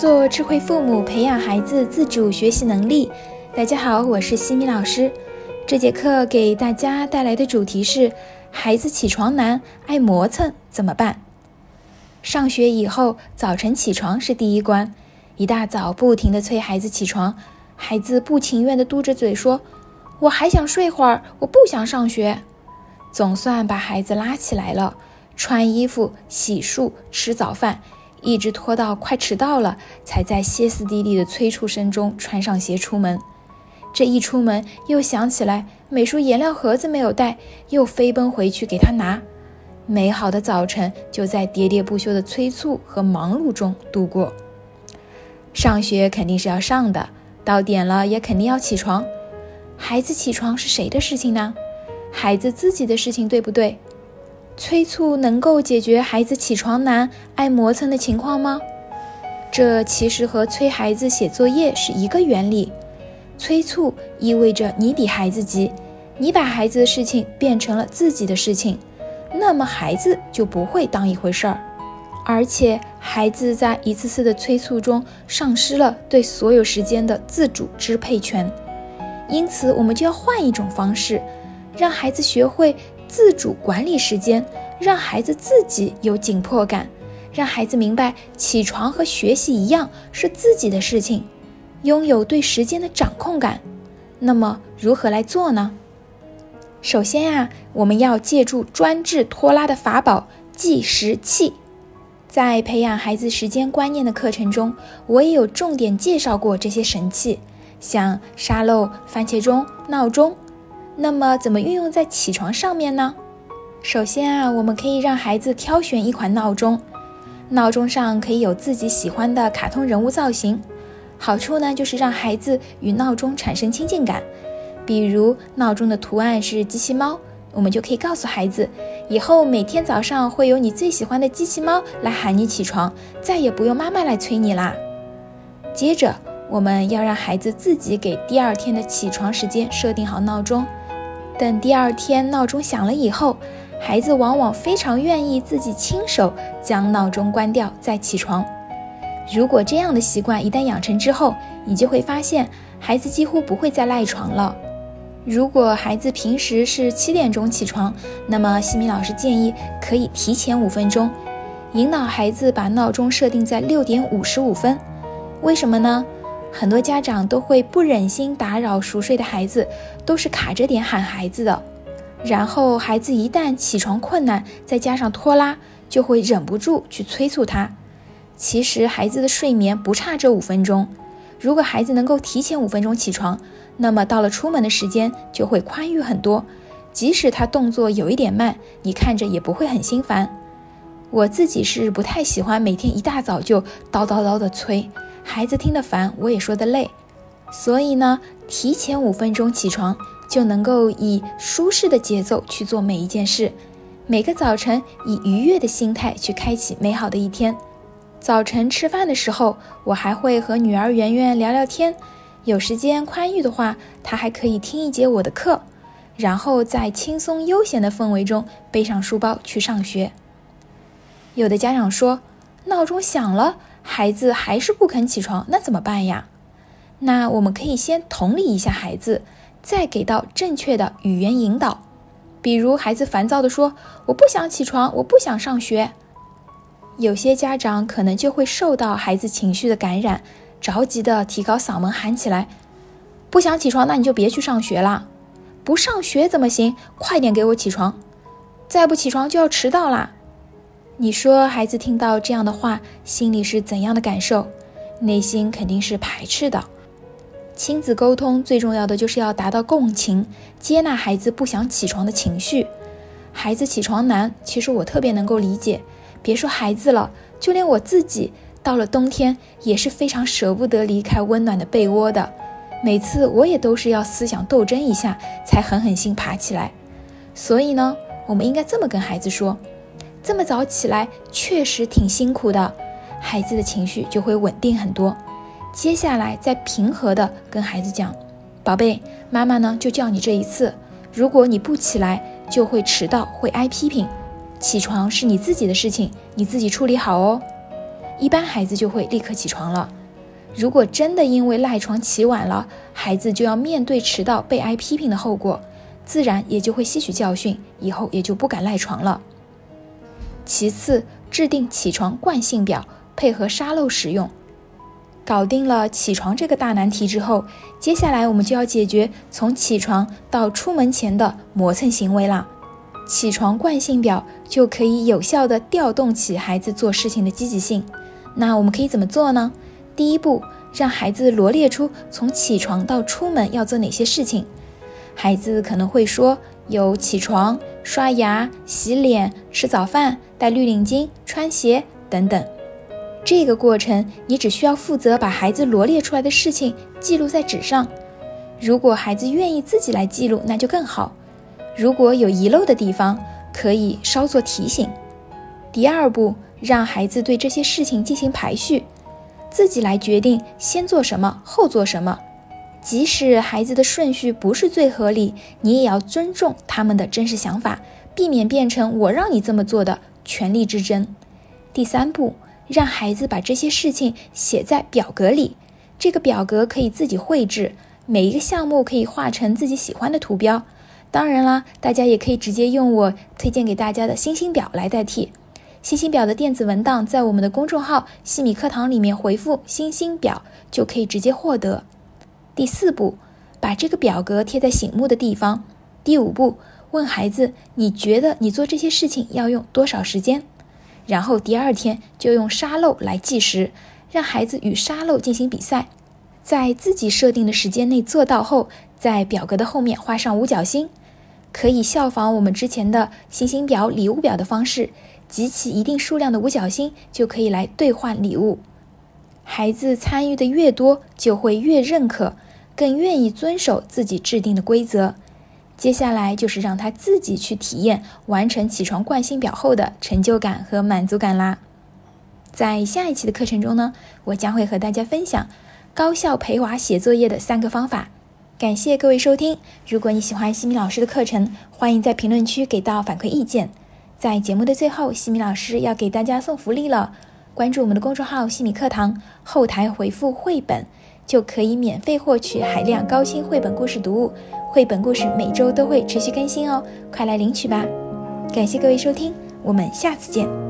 做智慧父母，培养孩子自主学习能力。大家好，我是西米老师。这节课给大家带来的主题是：孩子起床难，爱磨蹭怎么办？上学以后，早晨起床是第一关。一大早不停地催孩子起床，孩子不情愿地嘟着嘴说：“我还想睡会儿，我不想上学。”总算把孩子拉起来了，穿衣服、洗漱、吃早饭。一直拖到快迟到了，才在歇斯底里的催促声中穿上鞋出门。这一出门，又想起来美术颜料盒子没有带，又飞奔回去给他拿。美好的早晨就在喋喋不休的催促和忙碌中度过。上学肯定是要上的，到点了也肯定要起床。孩子起床是谁的事情呢？孩子自己的事情，对不对？催促能够解决孩子起床难、爱磨蹭的情况吗？这其实和催孩子写作业是一个原理。催促意味着你比孩子急，你把孩子的事情变成了自己的事情，那么孩子就不会当一回事儿，而且孩子在一次次的催促中丧失了对所有时间的自主支配权。因此，我们就要换一种方式，让孩子学会。自主管理时间，让孩子自己有紧迫感，让孩子明白起床和学习一样是自己的事情，拥有对时间的掌控感。那么如何来做呢？首先啊，我们要借助专治拖拉的法宝——计时器。在培养孩子时间观念的课程中，我也有重点介绍过这些神器，像沙漏、番茄钟、闹钟。那么怎么运用在起床上面呢？首先啊，我们可以让孩子挑选一款闹钟，闹钟上可以有自己喜欢的卡通人物造型。好处呢，就是让孩子与闹钟产生亲近感。比如闹钟的图案是机器猫，我们就可以告诉孩子，以后每天早上会有你最喜欢的机器猫来喊你起床，再也不用妈妈来催你啦。接着，我们要让孩子自己给第二天的起床时间设定好闹钟。等第二天闹钟响了以后，孩子往往非常愿意自己亲手将闹钟关掉再起床。如果这样的习惯一旦养成之后，你就会发现孩子几乎不会再赖床了。如果孩子平时是七点钟起床，那么西米老师建议可以提前五分钟，引导孩子把闹钟设定在六点五十五分。为什么呢？很多家长都会不忍心打扰熟睡的孩子，都是卡着点喊孩子的。然后孩子一旦起床困难，再加上拖拉，就会忍不住去催促他。其实孩子的睡眠不差这五分钟。如果孩子能够提前五分钟起床，那么到了出门的时间就会宽裕很多。即使他动作有一点慢，你看着也不会很心烦。我自己是不太喜欢每天一大早就叨叨叨的催。孩子听得烦，我也说得累，所以呢，提前五分钟起床就能够以舒适的节奏去做每一件事，每个早晨以愉悦的心态去开启美好的一天。早晨吃饭的时候，我还会和女儿圆圆聊聊天，有时间宽裕的话，她还可以听一节我的课，然后在轻松悠闲的氛围中背上书包去上学。有的家长说，闹钟响了。孩子还是不肯起床，那怎么办呀？那我们可以先同理一下孩子，再给到正确的语言引导。比如孩子烦躁地说：“我不想起床，我不想上学。”有些家长可能就会受到孩子情绪的感染，着急的提高嗓门喊起来：“不想起床，那你就别去上学了。不上学怎么行？快点给我起床！再不起床就要迟到啦！”你说孩子听到这样的话，心里是怎样的感受？内心肯定是排斥的。亲子沟通最重要的就是要达到共情，接纳孩子不想起床的情绪。孩子起床难，其实我特别能够理解。别说孩子了，就连我自己，到了冬天也是非常舍不得离开温暖的被窝的。每次我也都是要思想斗争一下，才狠狠心爬起来。所以呢，我们应该这么跟孩子说。这么早起来确实挺辛苦的，孩子的情绪就会稳定很多。接下来再平和的跟孩子讲：“宝贝，妈妈呢就叫你这一次，如果你不起来，就会迟到，会挨批评。起床是你自己的事情，你自己处理好哦。”一般孩子就会立刻起床了。如果真的因为赖床起晚了，孩子就要面对迟到被挨批评的后果，自然也就会吸取教训，以后也就不敢赖床了。其次，制定起床惯性表，配合沙漏使用。搞定了起床这个大难题之后，接下来我们就要解决从起床到出门前的磨蹭行为啦。起床惯性表就可以有效的调动起孩子做事情的积极性。那我们可以怎么做呢？第一步，让孩子罗列出从起床到出门要做哪些事情。孩子可能会说有起床、刷牙、洗脸、吃早饭、戴绿领巾、穿鞋等等。这个过程你只需要负责把孩子罗列出来的事情记录在纸上。如果孩子愿意自己来记录，那就更好。如果有遗漏的地方，可以稍作提醒。第二步，让孩子对这些事情进行排序。自己来决定先做什么，后做什么。即使孩子的顺序不是最合理，你也要尊重他们的真实想法，避免变成我让你这么做的权力之争。第三步，让孩子把这些事情写在表格里。这个表格可以自己绘制，每一个项目可以画成自己喜欢的图标。当然啦，大家也可以直接用我推荐给大家的星星表来代替。星星表的电子文档在我们的公众号“西米课堂”里面回复“星星表”就可以直接获得。第四步，把这个表格贴在醒目的地方。第五步，问孩子：“你觉得你做这些事情要用多少时间？”然后第二天就用沙漏来计时，让孩子与沙漏进行比赛，在自己设定的时间内做到后，在表格的后面画上五角星，可以效仿我们之前的星星表、礼物表的方式。集齐一定数量的五角星，就可以来兑换礼物。孩子参与的越多，就会越认可，更愿意遵守自己制定的规则。接下来就是让他自己去体验完成起床惯性表后的成就感和满足感啦。在下一期的课程中呢，我将会和大家分享高效陪娃写作业的三个方法。感谢各位收听。如果你喜欢西米老师的课程，欢迎在评论区给到反馈意见。在节目的最后，西米老师要给大家送福利了。关注我们的公众号“西米课堂”，后台回复“绘本”，就可以免费获取海量高清绘本故事读物。绘本故事每周都会持续更新哦，快来领取吧！感谢各位收听，我们下次见。